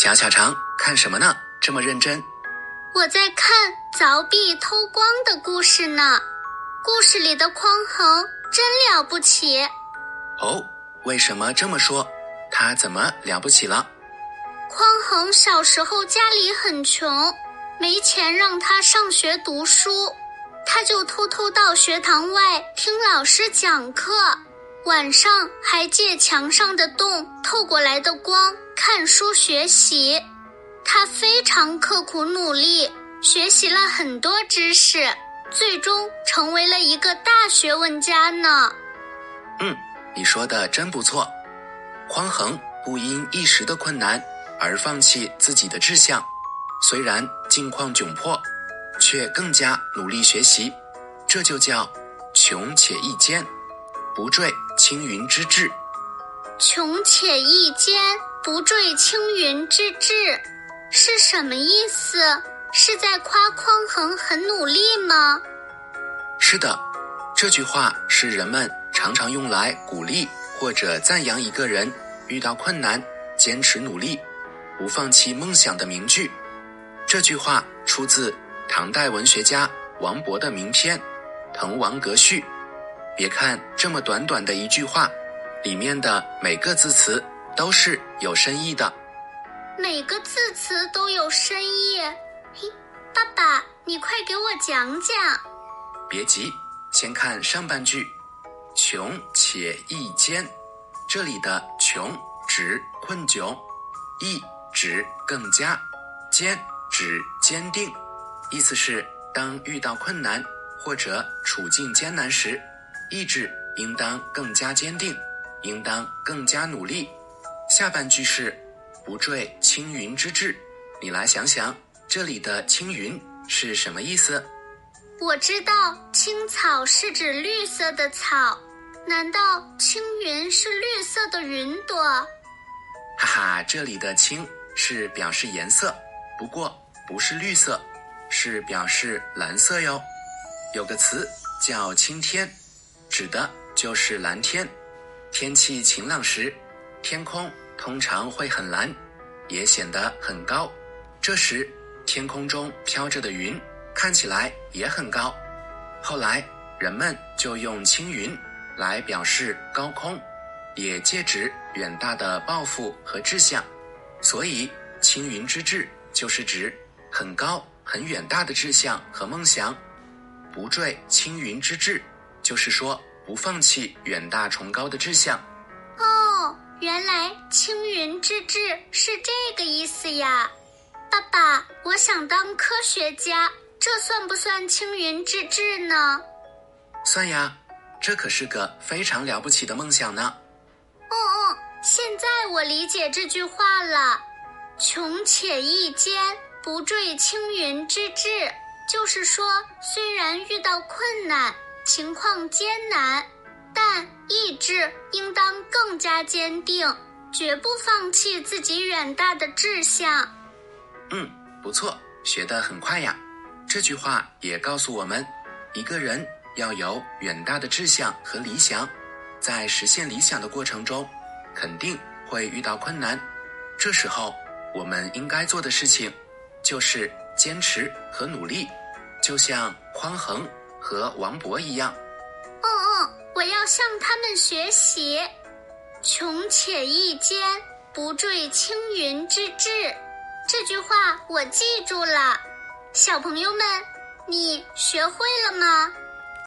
小小肠看什么呢？这么认真？我在看凿壁偷光的故事呢。故事里的匡衡真了不起。哦，为什么这么说？他怎么了不起了？匡衡小时候家里很穷，没钱让他上学读书，他就偷偷到学堂外听老师讲课，晚上还借墙上的洞透过来的光看书学习。他非常刻苦努力，学习了很多知识，最终成为了一个大学问家呢。嗯，你说的真不错。匡衡不因一时的困难而放弃自己的志向，虽然境况窘迫，却更加努力学习，这就叫穷且益坚，不坠青云之志。穷且益坚，不坠青云之志。是什么意思？是在夸匡衡很努力吗？是的，这句话是人们常常用来鼓励或者赞扬一个人遇到困难坚持努力、不放弃梦想的名句。这句话出自唐代文学家王勃的名篇《滕王阁序》。别看这么短短的一句话，里面的每个字词都是有深意的。每个字词都有深意，嘿，爸爸，你快给我讲讲。别急，先看上半句，“穷且益坚”。这里的“穷”指困窘，“益”指更加，“坚”指坚定。意思是，当遇到困难或者处境艰难时，意志应当更加坚定，应当更加努力。下半句是。不坠青云之志，你来想想，这里的青云是什么意思？我知道青草是指绿色的草，难道青云是绿色的云朵？哈哈，这里的青是表示颜色，不过不是绿色，是表示蓝色哟。有个词叫青天，指的就是蓝天。天气晴朗时，天空。通常会很蓝，也显得很高。这时，天空中飘着的云看起来也很高。后来，人们就用青云来表示高空，也借指远大的抱负和志向。所以，青云之志就是指很高、很远大的志向和梦想。不坠青云之志，就是说不放弃远大崇高的志向。哦原来青云之志是这个意思呀，爸爸，我想当科学家，这算不算青云之志呢？算呀，这可是个非常了不起的梦想呢。哦哦，现在我理解这句话了，“穷且益坚，不坠青云之志”，就是说，虽然遇到困难，情况艰难。但意志应当更加坚定，绝不放弃自己远大的志向。嗯，不错，学得很快呀。这句话也告诉我们，一个人要有远大的志向和理想，在实现理想的过程中，肯定会遇到困难。这时候，我们应该做的事情，就是坚持和努力，就像匡衡和王勃一样。哦哦我要向他们学习，“穷且益坚，不坠青云之志”这句话我记住了。小朋友们，你学会了吗？